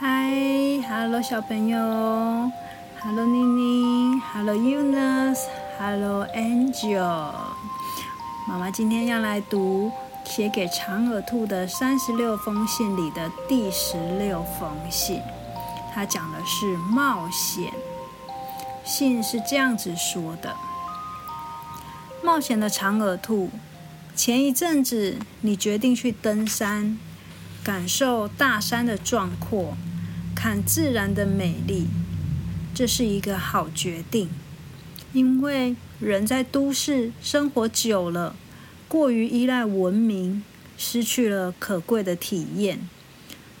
嗨，Hello 小朋友，Hello 妮妮，Hello Eunice，Hello Angel。妈妈今天要来读写给长耳兔的三十六封信里的第十六封信，它讲的是冒险。信是这样子说的：冒险的长耳兔，前一阵子你决定去登山。感受大山的壮阔，看自然的美丽，这是一个好决定。因为人在都市生活久了，过于依赖文明，失去了可贵的体验。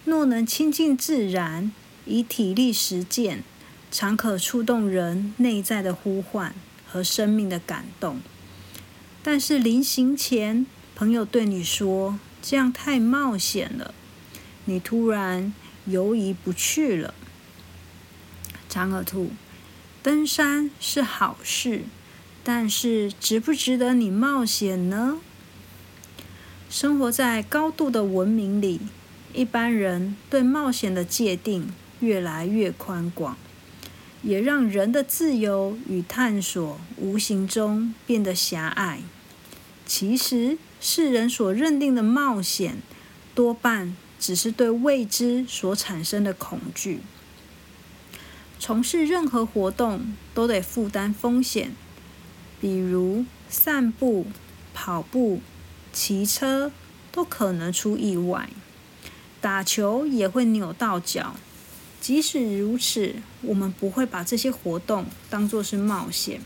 若能亲近自然，以体力实践，常可触动人内在的呼唤和生命的感动。但是临行前，朋友对你说。这样太冒险了，你突然犹疑不去了。长耳兔，登山是好事，但是值不值得你冒险呢？生活在高度的文明里，一般人对冒险的界定越来越宽广，也让人的自由与探索无形中变得狭隘。其实。世人所认定的冒险，多半只是对未知所产生的恐惧。从事任何活动都得负担风险，比如散步、跑步、骑车都可能出意外，打球也会扭到脚。即使如此，我们不会把这些活动当作是冒险。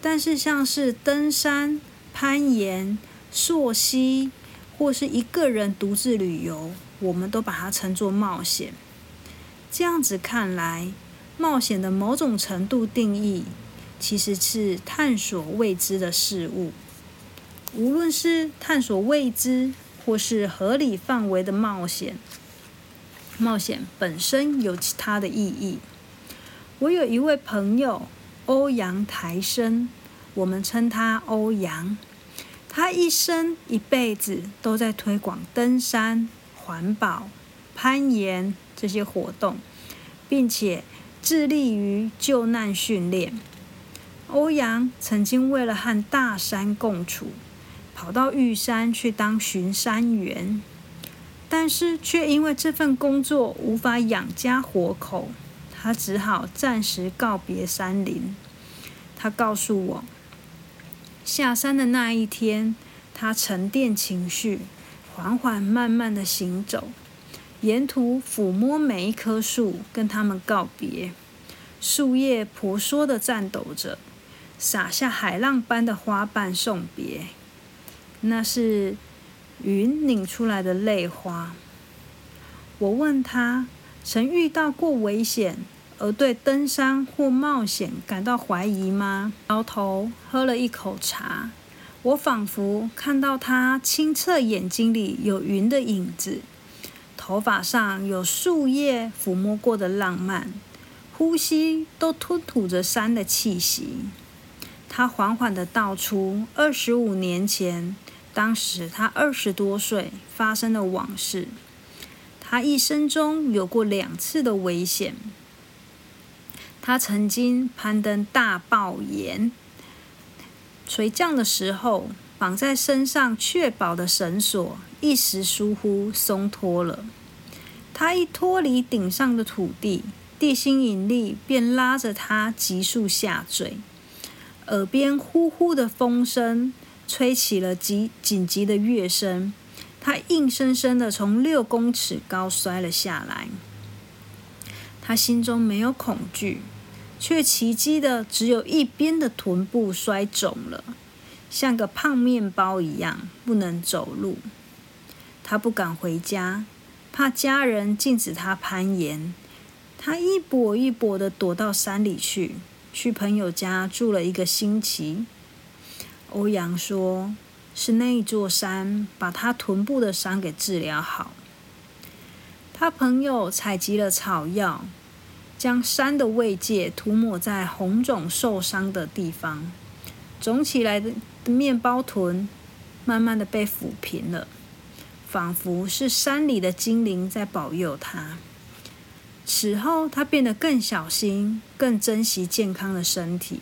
但是，像是登山、攀岩，溯溪，或是一个人独自旅游，我们都把它称作冒险。这样子看来，冒险的某种程度定义，其实是探索未知的事物。无论是探索未知，或是合理范围的冒险，冒险本身有其他的意义。我有一位朋友，欧阳台生，我们称他欧阳。他一生一辈子都在推广登山、环保、攀岩这些活动，并且致力于救难训练。欧阳曾经为了和大山共处，跑到玉山去当巡山员，但是却因为这份工作无法养家活口，他只好暂时告别山林。他告诉我。下山的那一天，他沉淀情绪，缓缓慢慢的行走，沿途抚摸每一棵树，跟他们告别。树叶婆娑的颤抖着，洒下海浪般的花瓣送别。那是云拧出来的泪花。我问他，曾遇到过危险？而对登山或冒险感到怀疑吗？摇头，喝了一口茶。我仿佛看到他清澈眼睛里有云的影子，头发上有树叶抚摸过的浪漫，呼吸都吞吐着山的气息。他缓缓地道出二十五年前，当时他二十多岁发生的往事。他一生中有过两次的危险。他曾经攀登大爆岩，垂降的时候，绑在身上确保的绳索一时疏忽松脱了。他一脱离顶上的土地，地心引力便拉着他急速下坠。耳边呼呼的风声吹起了急紧急的乐声，他硬生生的从六公尺高摔了下来。他心中没有恐惧。却奇迹的只有一边的臀部摔肿了，像个胖面包一样不能走路。他不敢回家，怕家人禁止他攀岩。他一跛一跛的躲到山里去，去朋友家住了一个星期。欧阳说：“是那一座山把他臀部的伤给治疗好。”他朋友采集了草药。将山的慰藉涂抹在红肿受伤的地方，肿起来的面包臀慢慢的被抚平了，仿佛是山里的精灵在保佑他。此后，他变得更小心，更珍惜健康的身体。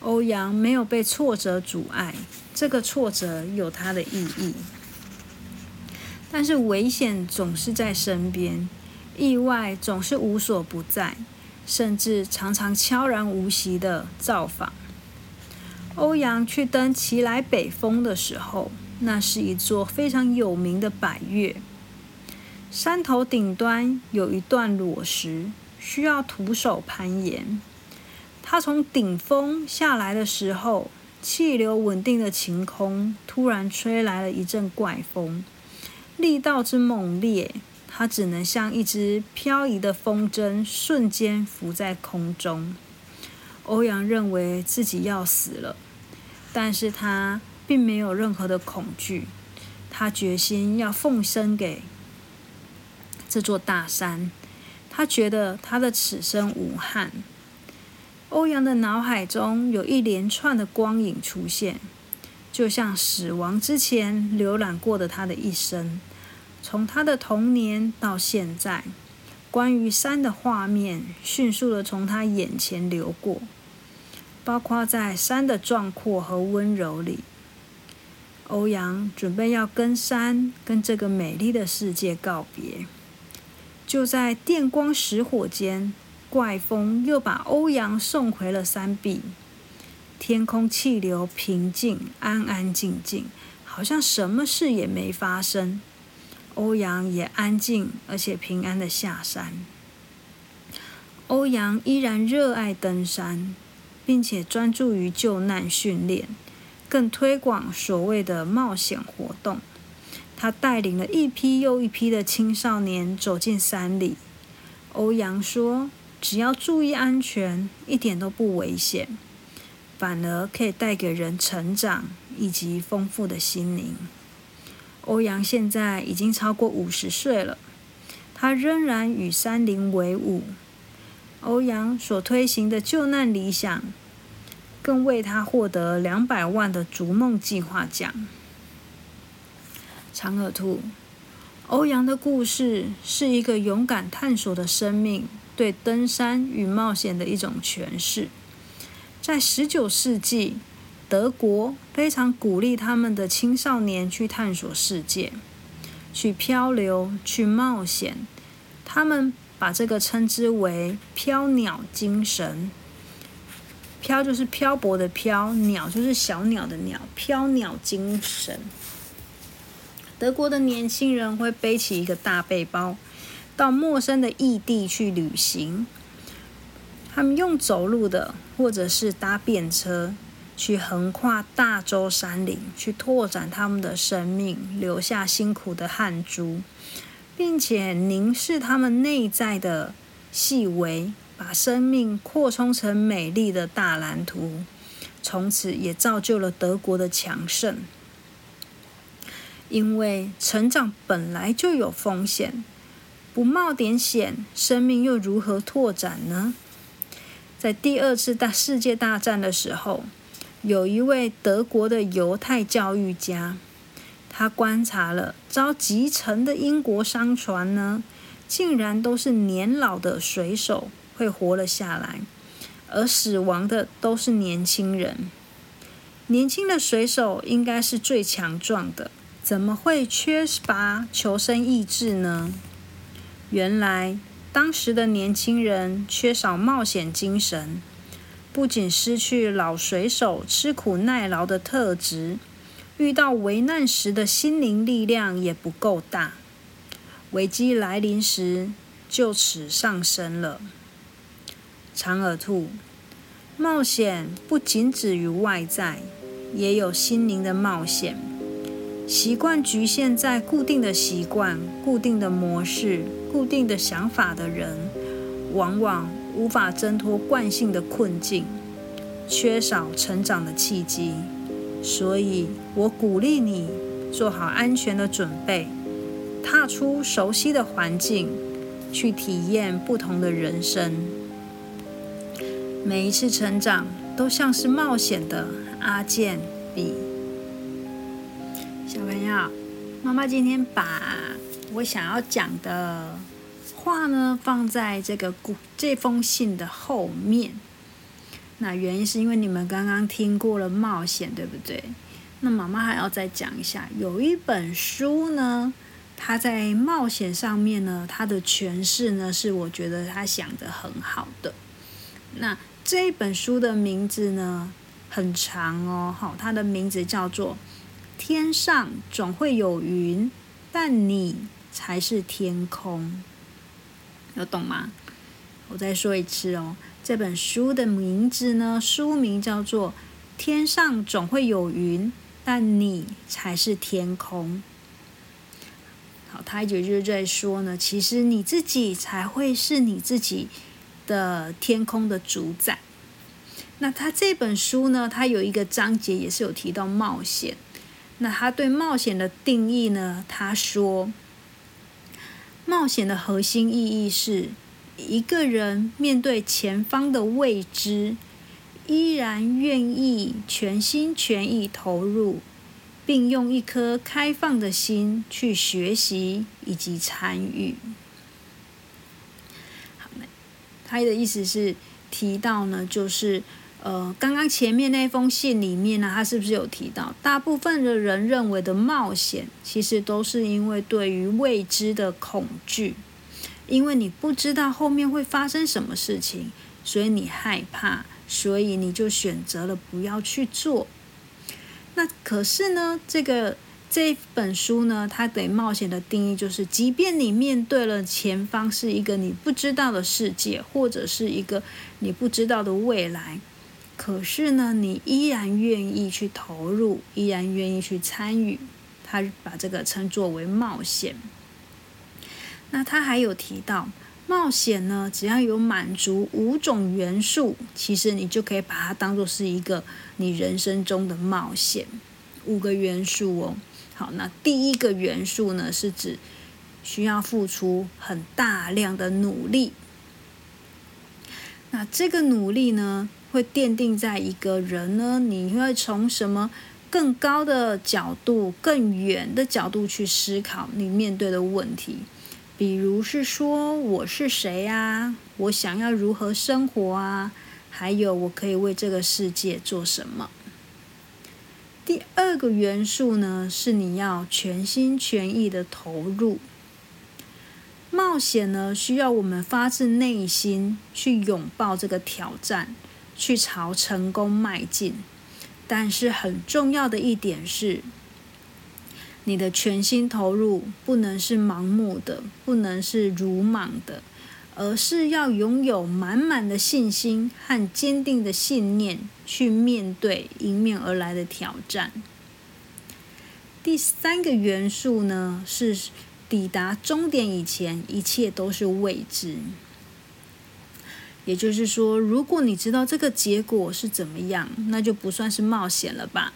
欧阳没有被挫折阻碍，这个挫折有它的意义。但是危险总是在身边，意外总是无所不在，甚至常常悄然无息的造访。欧阳去登奇来北峰的时候，那是一座非常有名的百岳。山头顶端有一段裸石，需要徒手攀岩。他从顶峰下来的时候，气流稳定的晴空突然吹来了一阵怪风，力道之猛烈，他只能像一只漂移的风筝，瞬间浮在空中。欧阳认为自己要死了。但是他并没有任何的恐惧，他决心要奉身给这座大山。他觉得他的此生无憾。欧阳的脑海中有一连串的光影出现，就像死亡之前浏览过的他的一生，从他的童年到现在，关于山的画面迅速的从他眼前流过。包括在山的壮阔和温柔里，欧阳准备要跟山、跟这个美丽的世界告别。就在电光石火间，怪风又把欧阳送回了山壁。天空气流平静，安安静静，好像什么事也没发生。欧阳也安静而且平安的下山。欧阳依然热爱登山。并且专注于救难训练，更推广所谓的冒险活动。他带领了一批又一批的青少年走进山里。欧阳说：“只要注意安全，一点都不危险，反而可以带给人成长以及丰富的心灵。”欧阳现在已经超过五十岁了，他仍然与山林为伍。欧阳所推行的救难理想。更为他获得两百万的逐梦计划奖。长耳兔，欧阳的故事是一个勇敢探索的生命对登山与冒险的一种诠释。在十九世纪，德国非常鼓励他们的青少年去探索世界，去漂流，去冒险。他们把这个称之为“飘鸟精神”。漂就是漂泊的漂，鸟就是小鸟的鸟，飘鸟精神。德国的年轻人会背起一个大背包，到陌生的异地去旅行。他们用走路的，或者是搭便车，去横跨大洲山岭，去拓展他们的生命，留下辛苦的汗珠，并且凝视他们内在的细微。把生命扩充成美丽的大蓝图，从此也造就了德国的强盛。因为成长本来就有风险，不冒点险，生命又如何拓展呢？在第二次大世界大战的时候，有一位德国的犹太教育家，他观察了遭击沉的英国商船呢，竟然都是年老的水手。会活了下来，而死亡的都是年轻人。年轻的水手应该是最强壮的，怎么会缺乏求生意志呢？原来当时的年轻人缺少冒险精神，不仅失去老水手吃苦耐劳的特质，遇到危难时的心灵力量也不够大，危机来临时就此上升了。长耳兔，冒险不仅止于外在，也有心灵的冒险。习惯局限在固定的习惯、固定的模式、固定的想法的人，往往无法挣脱惯性的困境，缺少成长的契机。所以我鼓励你做好安全的准备，踏出熟悉的环境，去体验不同的人生。每一次成长都像是冒险的阿健比小朋友，妈妈今天把我想要讲的话呢放在这个故这封信的后面。那原因是因为你们刚刚听过了冒险，对不对？那妈妈还要再讲一下，有一本书呢，它在冒险上面呢，它的诠释呢是我觉得他想的很好的。那这本书的名字呢很长哦，好，它的名字叫做《天上总会有云，但你才是天空》，有懂吗？我再说一次哦。这本书的名字呢？书名叫做《天上总会有云，但你才是天空》。好，他也就是在说呢，其实你自己才会是你自己的天空的主宰。那他这本书呢，他有一个章节也是有提到冒险。那他对冒险的定义呢？他说，冒险的核心意义是。一个人面对前方的未知，依然愿意全心全意投入，并用一颗开放的心去学习以及参与。他的意思是提到呢，就是呃，刚刚前面那封信里面呢，他是不是有提到，大部分的人认为的冒险，其实都是因为对于未知的恐惧。因为你不知道后面会发生什么事情，所以你害怕，所以你就选择了不要去做。那可是呢，这个这本书呢，它对冒险的定义就是，即便你面对了前方是一个你不知道的世界，或者是一个你不知道的未来，可是呢，你依然愿意去投入，依然愿意去参与。他把这个称作为冒险。那他还有提到冒险呢，只要有满足五种元素，其实你就可以把它当做是一个你人生中的冒险。五个元素哦，好，那第一个元素呢，是指需要付出很大量的努力。那这个努力呢，会奠定在一个人呢，你会从什么更高的角度、更远的角度去思考你面对的问题。比如是说我是谁啊？我想要如何生活啊？还有我可以为这个世界做什么？第二个元素呢，是你要全心全意的投入。冒险呢，需要我们发自内心去拥抱这个挑战，去朝成功迈进。但是很重要的一点是。你的全心投入不能是盲目的，不能是鲁莽的，而是要拥有满满的信心和坚定的信念去面对迎面而来的挑战。第三个元素呢，是抵达终点以前，一切都是未知。也就是说，如果你知道这个结果是怎么样，那就不算是冒险了吧？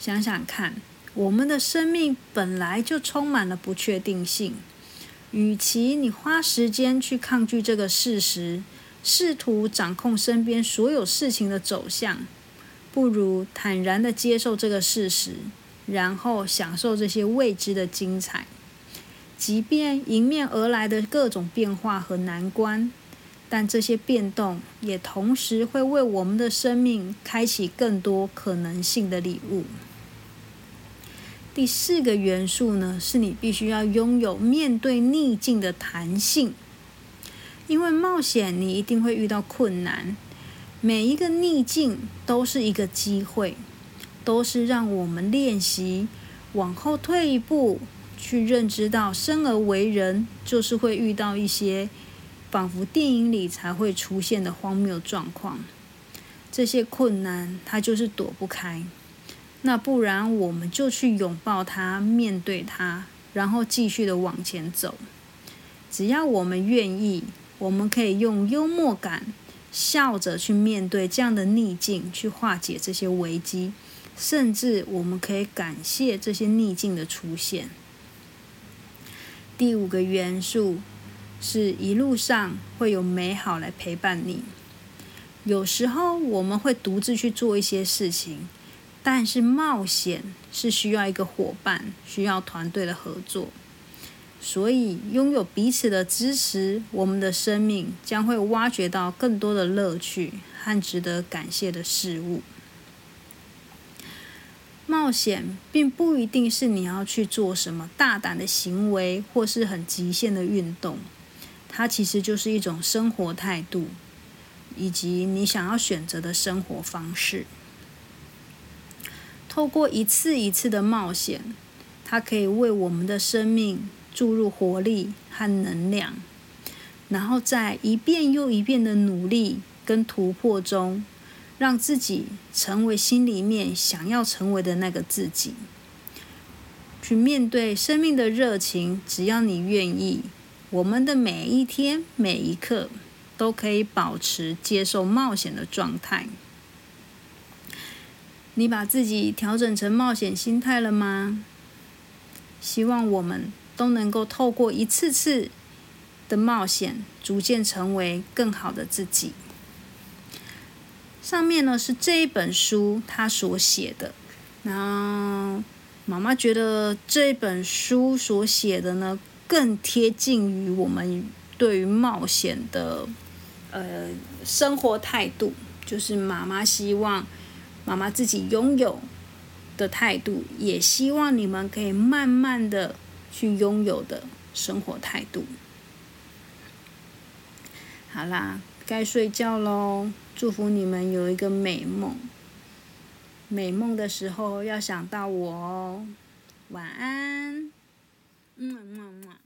想想看。我们的生命本来就充满了不确定性，与其你花时间去抗拒这个事实，试图掌控身边所有事情的走向，不如坦然的接受这个事实，然后享受这些未知的精彩。即便迎面而来的各种变化和难关，但这些变动也同时会为我们的生命开启更多可能性的礼物。第四个元素呢，是你必须要拥有面对逆境的弹性，因为冒险你一定会遇到困难，每一个逆境都是一个机会，都是让我们练习往后退一步，去认知到生而为人就是会遇到一些仿佛电影里才会出现的荒谬状况，这些困难它就是躲不开。那不然，我们就去拥抱它，面对它，然后继续的往前走。只要我们愿意，我们可以用幽默感，笑着去面对这样的逆境，去化解这些危机，甚至我们可以感谢这些逆境的出现。第五个元素是一路上会有美好来陪伴你。有时候我们会独自去做一些事情。但是冒险是需要一个伙伴，需要团队的合作，所以拥有彼此的支持，我们的生命将会挖掘到更多的乐趣和值得感谢的事物。冒险并不一定是你要去做什么大胆的行为，或是很极限的运动，它其实就是一种生活态度，以及你想要选择的生活方式。透过一次一次的冒险，它可以为我们的生命注入活力和能量，然后在一遍又一遍的努力跟突破中，让自己成为心里面想要成为的那个自己。去面对生命的热情，只要你愿意，我们的每一天每一刻都可以保持接受冒险的状态。你把自己调整成冒险心态了吗？希望我们都能够透过一次次的冒险，逐渐成为更好的自己。上面呢是这一本书他所写的，然后妈妈觉得这本书所写的呢更贴近于我们对于冒险的呃生活态度，就是妈妈希望。妈妈自己拥有的态度，也希望你们可以慢慢的去拥有的生活态度。好啦，该睡觉喽！祝福你们有一个美梦。美梦的时候要想到我哦。晚安。嗯嗯嗯。